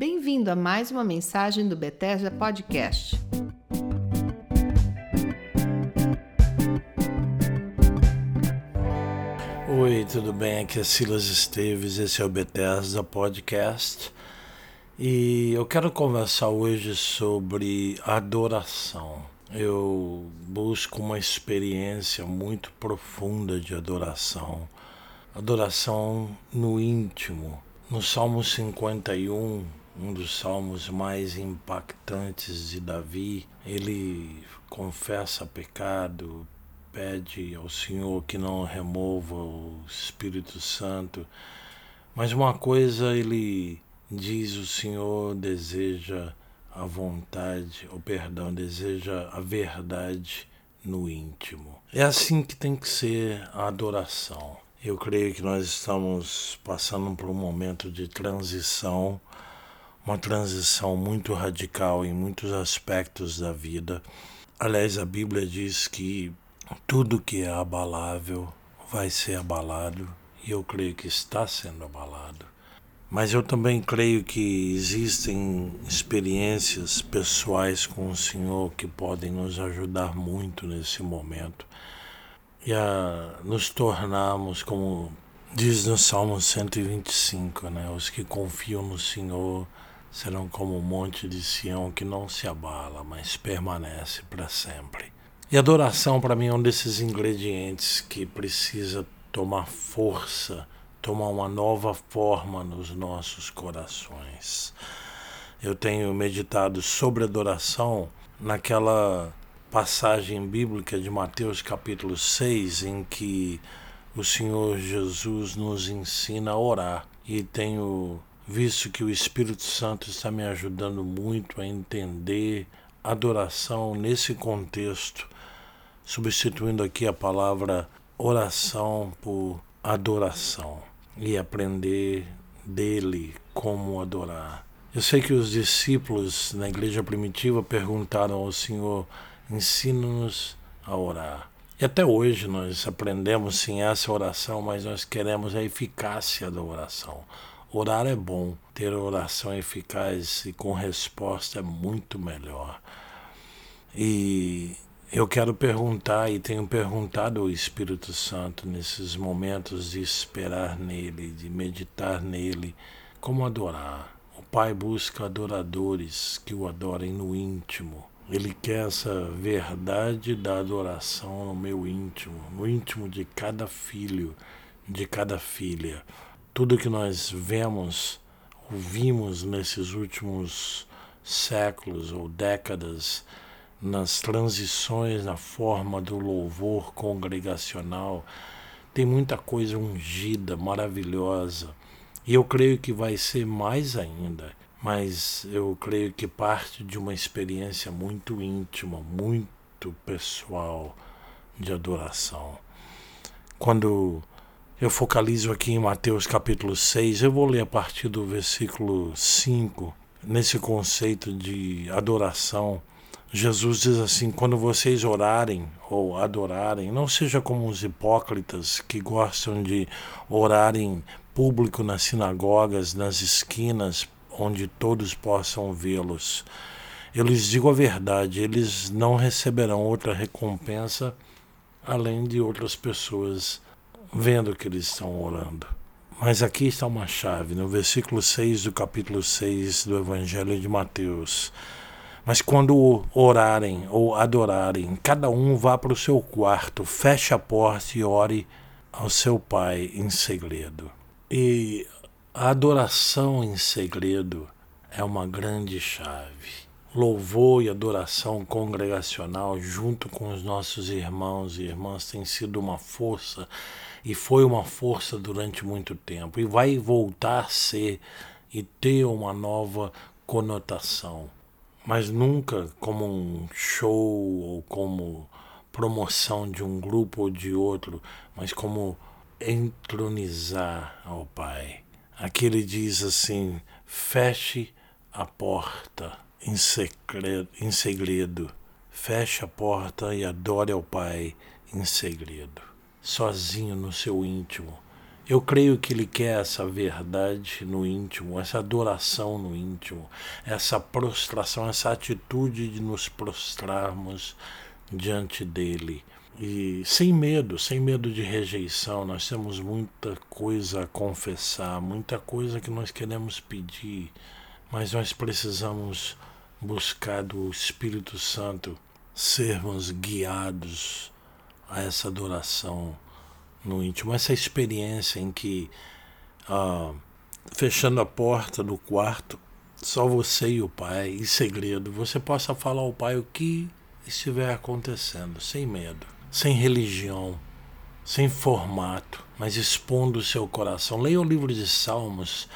Bem-vindo a mais uma mensagem do Bethesda Podcast. Oi, tudo bem? Aqui é Silas Esteves, esse é o Bethesda Podcast. E eu quero conversar hoje sobre adoração. Eu busco uma experiência muito profunda de adoração. Adoração no íntimo. No Salmo 51, um dos salmos mais impactantes de Davi, ele confessa pecado, pede ao Senhor que não remova o Espírito Santo. Mas uma coisa ele diz: o Senhor deseja a vontade, o perdão, deseja a verdade no íntimo. É assim que tem que ser a adoração. Eu creio que nós estamos passando por um momento de transição, uma transição muito radical em muitos aspectos da vida. Aliás, a Bíblia diz que tudo que é abalável vai ser abalado, e eu creio que está sendo abalado. Mas eu também creio que existem experiências pessoais com o Senhor que podem nos ajudar muito nesse momento e a nos tornarmos, como diz no Salmo 125, né? os que confiam no Senhor serão como o monte de Sião que não se abala, mas permanece para sempre. E adoração para mim é um desses ingredientes que precisa tomar força, tomar uma nova forma nos nossos corações. Eu tenho meditado sobre adoração naquela passagem bíblica de Mateus capítulo 6 em que o Senhor Jesus nos ensina a orar e tenho visto que o Espírito Santo está me ajudando muito a entender adoração nesse contexto substituindo aqui a palavra oração por adoração e aprender dele como adorar. Eu sei que os discípulos na igreja primitiva perguntaram ao Senhor: ensina-nos a orar. E até hoje nós aprendemos sim essa oração, mas nós queremos a eficácia da oração. Orar é bom, ter oração eficaz e com resposta é muito melhor. E eu quero perguntar e tenho perguntado ao Espírito Santo nesses momentos de esperar nele, de meditar nele, como adorar. O Pai busca adoradores que o adorem no íntimo. Ele quer essa verdade da adoração no meu íntimo, no íntimo de cada filho, de cada filha. Tudo que nós vemos, ouvimos nesses últimos séculos ou décadas, nas transições na forma do louvor congregacional. Tem muita coisa ungida, maravilhosa. E eu creio que vai ser mais ainda. Mas eu creio que parte de uma experiência muito íntima, muito pessoal de adoração. Quando eu focalizo aqui em Mateus capítulo 6, eu vou ler a partir do versículo 5, nesse conceito de adoração Jesus diz assim: quando vocês orarem ou adorarem, não seja como os hipócritas que gostam de orar em público nas sinagogas, nas esquinas, onde todos possam vê-los. Eu lhes digo a verdade: eles não receberão outra recompensa além de outras pessoas vendo que eles estão orando. Mas aqui está uma chave, no versículo 6 do capítulo 6 do Evangelho de Mateus. Mas quando orarem ou adorarem, cada um vá para o seu quarto, feche a porta e ore ao seu Pai em segredo. E a adoração em segredo é uma grande chave. Louvor e adoração congregacional junto com os nossos irmãos e irmãs tem sido uma força e foi uma força durante muito tempo e vai voltar a ser e ter uma nova conotação mas nunca como um show ou como promoção de um grupo ou de outro, mas como entronizar ao Pai. Aqui ele diz assim: feche a porta em segredo, em segredo. Feche a porta e adore ao Pai em segredo, sozinho no seu íntimo. Eu creio que Ele quer essa verdade no íntimo, essa adoração no íntimo, essa prostração, essa atitude de nos prostrarmos diante dEle. E sem medo, sem medo de rejeição, nós temos muita coisa a confessar, muita coisa que nós queremos pedir, mas nós precisamos buscar do Espírito Santo sermos guiados a essa adoração no íntimo, essa experiência em que, ah, fechando a porta do quarto, só você e o Pai, em segredo, você possa falar ao Pai o que estiver acontecendo, sem medo, sem religião, sem formato, mas expondo o seu coração. Leia o livro de Salmos.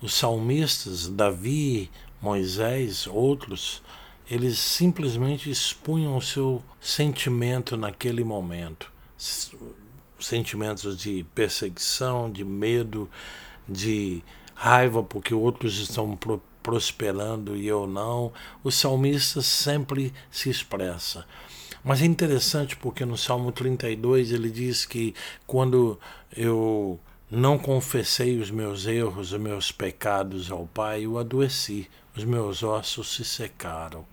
Os salmistas, Davi, Moisés, outros, eles simplesmente expunham o seu sentimento naquele momento. Sentimentos de perseguição, de medo, de raiva porque outros estão pro prosperando e eu não. O salmista sempre se expressa. Mas é interessante porque no Salmo 32 ele diz que quando eu não confessei os meus erros, os meus pecados ao Pai, eu adoeci, os meus ossos se secaram.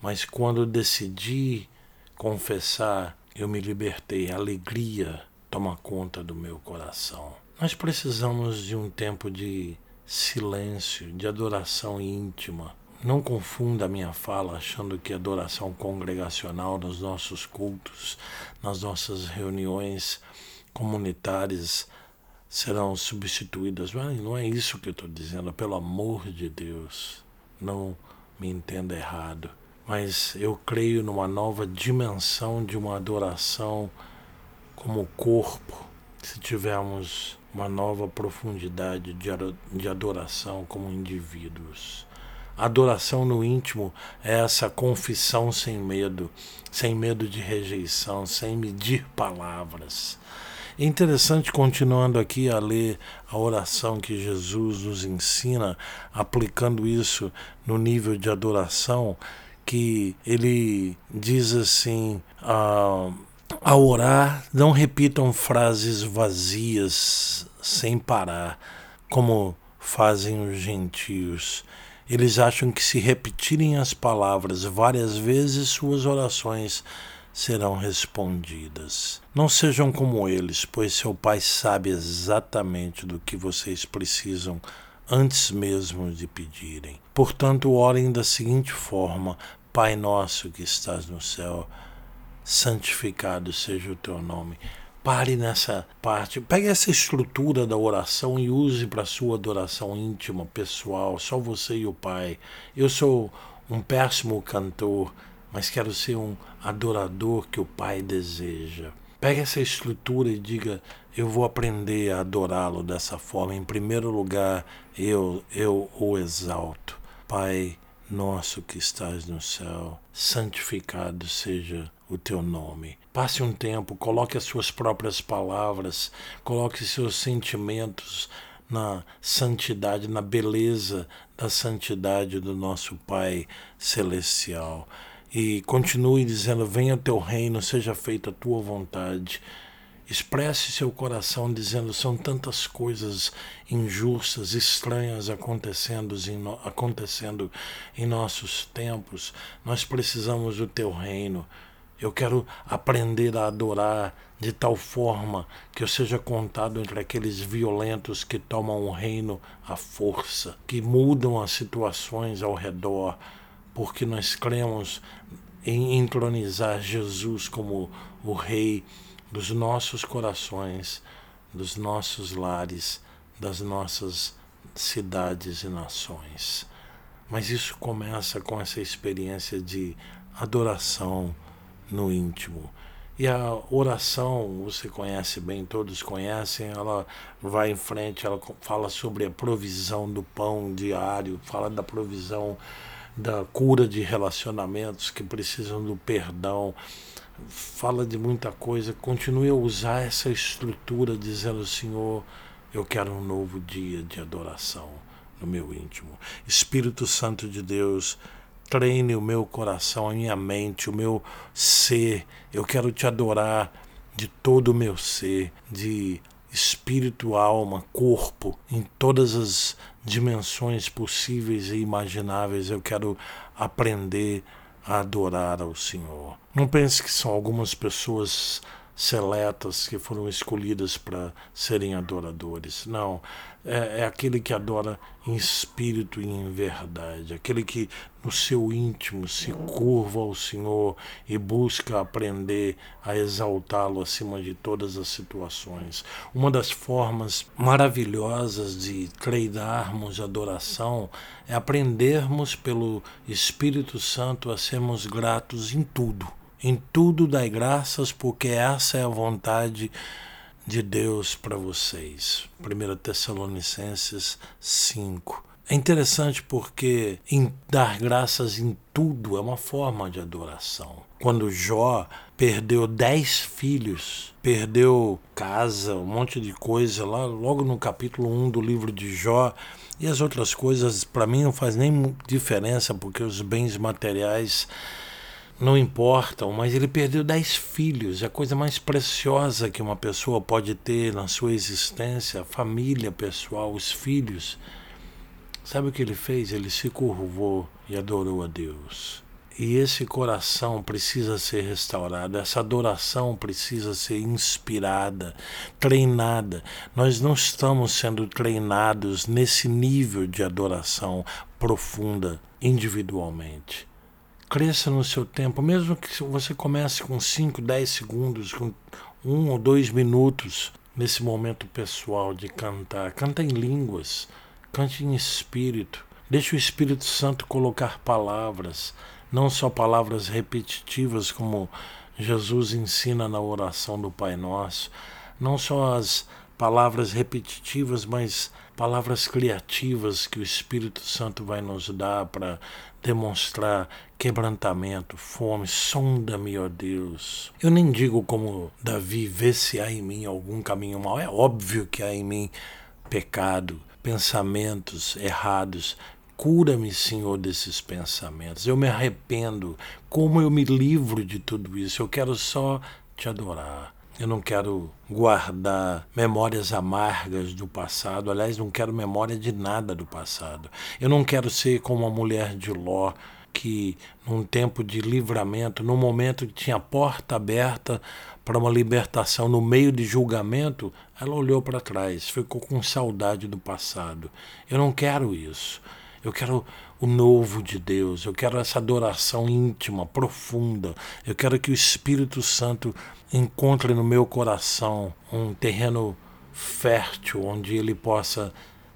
Mas quando decidi confessar, eu me libertei. A alegria toma conta do meu coração. Nós precisamos de um tempo de silêncio, de adoração íntima. Não confunda a minha fala achando que adoração congregacional nos nossos cultos, nas nossas reuniões comunitárias serão substituídas. Mas não é isso que eu estou dizendo, pelo amor de Deus. Não me entenda errado. Mas eu creio numa nova dimensão de uma adoração como corpo, se tivermos uma nova profundidade de adoração como indivíduos. Adoração no íntimo é essa confissão sem medo, sem medo de rejeição, sem medir palavras. É interessante, continuando aqui a ler a oração que Jesus nos ensina, aplicando isso no nível de adoração, que ele diz assim: ah, ao orar, não repitam frases vazias sem parar, como fazem os gentios. Eles acham que se repetirem as palavras várias vezes, suas orações serão respondidas. Não sejam como eles, pois seu Pai sabe exatamente do que vocês precisam antes mesmo de pedirem. Portanto, orem da seguinte forma: Pai nosso que estás no céu, santificado seja o teu nome. Pare nessa parte, pegue essa estrutura da oração e use para sua adoração íntima, pessoal, só você e o Pai. Eu sou um péssimo cantor, mas quero ser um adorador que o Pai deseja. Pegue essa estrutura e diga: eu vou aprender a adorá-lo dessa forma. Em primeiro lugar, eu eu o exalto. Pai nosso que estás no céu, santificado seja o teu nome. Passe um tempo, coloque as suas próprias palavras, coloque seus sentimentos na santidade, na beleza da santidade do nosso Pai celestial e continue dizendo: Venha o teu reino, seja feita a tua vontade. Expresse seu coração dizendo: são tantas coisas injustas, estranhas acontecendo em, acontecendo em nossos tempos. Nós precisamos do teu reino. Eu quero aprender a adorar de tal forma que eu seja contado entre aqueles violentos que tomam o reino à força, que mudam as situações ao redor porque nós cremos em entronizar Jesus como o Rei dos nossos corações, dos nossos lares, das nossas cidades e nações. Mas isso começa com essa experiência de adoração no íntimo. E a oração, você conhece bem, todos conhecem, ela vai em frente, ela fala sobre a provisão do pão diário, fala da provisão da cura de relacionamentos que precisam do perdão, fala de muita coisa. Continue a usar essa estrutura, dizendo: Senhor, eu quero um novo dia de adoração no meu íntimo. Espírito Santo de Deus, treine o meu coração, a minha mente, o meu ser. Eu quero te adorar de todo o meu ser, de espírito, alma, corpo, em todas as dimensões possíveis e imagináveis. Eu quero aprender a adorar ao Senhor. Não pense que são algumas pessoas seletas que foram escolhidas para serem adoradores. Não, é, é, aquele que adora em espírito e em verdade, aquele que no seu íntimo se curva ao Senhor e busca aprender a exaltá-lo acima de todas as situações. Uma das formas maravilhosas de treinarmos adoração é aprendermos pelo Espírito Santo a sermos gratos em tudo em tudo dai graças, porque essa é a vontade de Deus para vocês. 1 Tessalonicenses 5. É interessante porque em dar graças em tudo é uma forma de adoração. Quando Jó perdeu dez filhos, perdeu casa, um monte de coisa, lá logo no capítulo 1 do livro de Jó, e as outras coisas para mim não faz nem diferença, porque os bens materiais não importam, mas ele perdeu dez filhos, a coisa mais preciosa que uma pessoa pode ter na sua existência, a família pessoal, os filhos. Sabe o que ele fez? Ele se curvou e adorou a Deus. E esse coração precisa ser restaurado, essa adoração precisa ser inspirada, treinada. Nós não estamos sendo treinados nesse nível de adoração profunda individualmente. Cresça no seu tempo, mesmo que você comece com 5, 10 segundos, com um ou dois minutos nesse momento pessoal de cantar. Canta em línguas, cante em espírito. Deixe o Espírito Santo colocar palavras, não só palavras repetitivas como Jesus ensina na oração do Pai Nosso, não só as palavras repetitivas, mas palavras criativas que o Espírito Santo vai nos dar para demonstrar quebrantamento, fome. Sonda-me, ó Deus. Eu nem digo como Davi, vê se há em mim algum caminho mau. É óbvio que há em mim pecado, pensamentos errados. Cura-me, Senhor, desses pensamentos. Eu me arrependo. Como eu me livro de tudo isso? Eu quero só te adorar. Eu não quero guardar memórias amargas do passado. Aliás, não quero memória de nada do passado. Eu não quero ser como a mulher de Ló, que num tempo de livramento, num momento que tinha a porta aberta para uma libertação no meio de julgamento, ela olhou para trás, ficou com saudade do passado. Eu não quero isso. Eu quero o novo de Deus, eu quero essa adoração íntima, profunda. Eu quero que o Espírito Santo encontre no meu coração um terreno fértil onde ele possa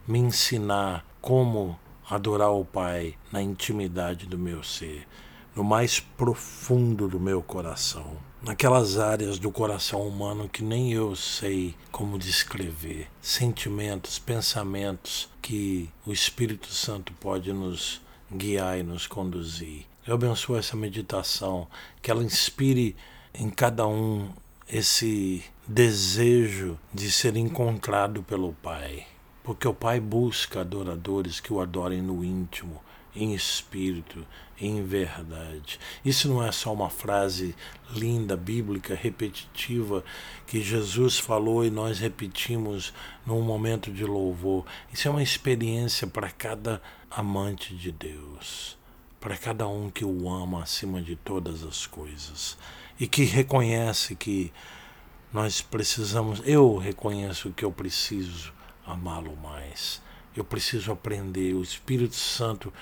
me ensinar como adorar o Pai na intimidade do meu ser, no mais profundo do meu coração, naquelas áreas do coração humano que nem eu sei como descrever, sentimentos, pensamentos que o Espírito Santo pode nos guiar e nos conduzir. Eu abençoo essa meditação, que ela inspire em cada um esse desejo de ser encontrado pelo Pai. Porque o Pai busca adoradores que o adorem no íntimo, em espírito, em verdade. Isso não é só uma frase linda, bíblica, repetitiva, que Jesus falou e nós repetimos num momento de louvor. Isso é uma experiência para cada amante de Deus, para cada um que o ama acima de todas as coisas e que reconhece que nós precisamos, eu reconheço que eu preciso amá-lo mais. Eu preciso aprender. O Espírito Santo,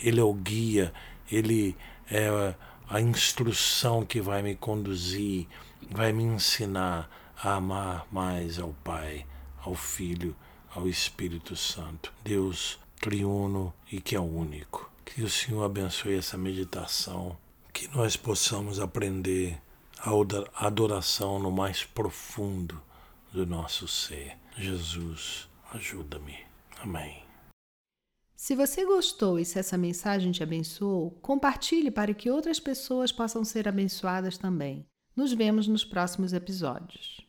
ele é o guia, ele é a instrução que vai me conduzir, vai me ensinar a amar mais ao Pai, ao Filho, ao Espírito Santo. Deus triuno e que é único. Que o Senhor abençoe essa meditação, que nós possamos aprender a adoração no mais profundo do nosso ser. Jesus, ajuda-me. Amém. Se você gostou e se essa mensagem te abençoou, compartilhe para que outras pessoas possam ser abençoadas também. Nos vemos nos próximos episódios.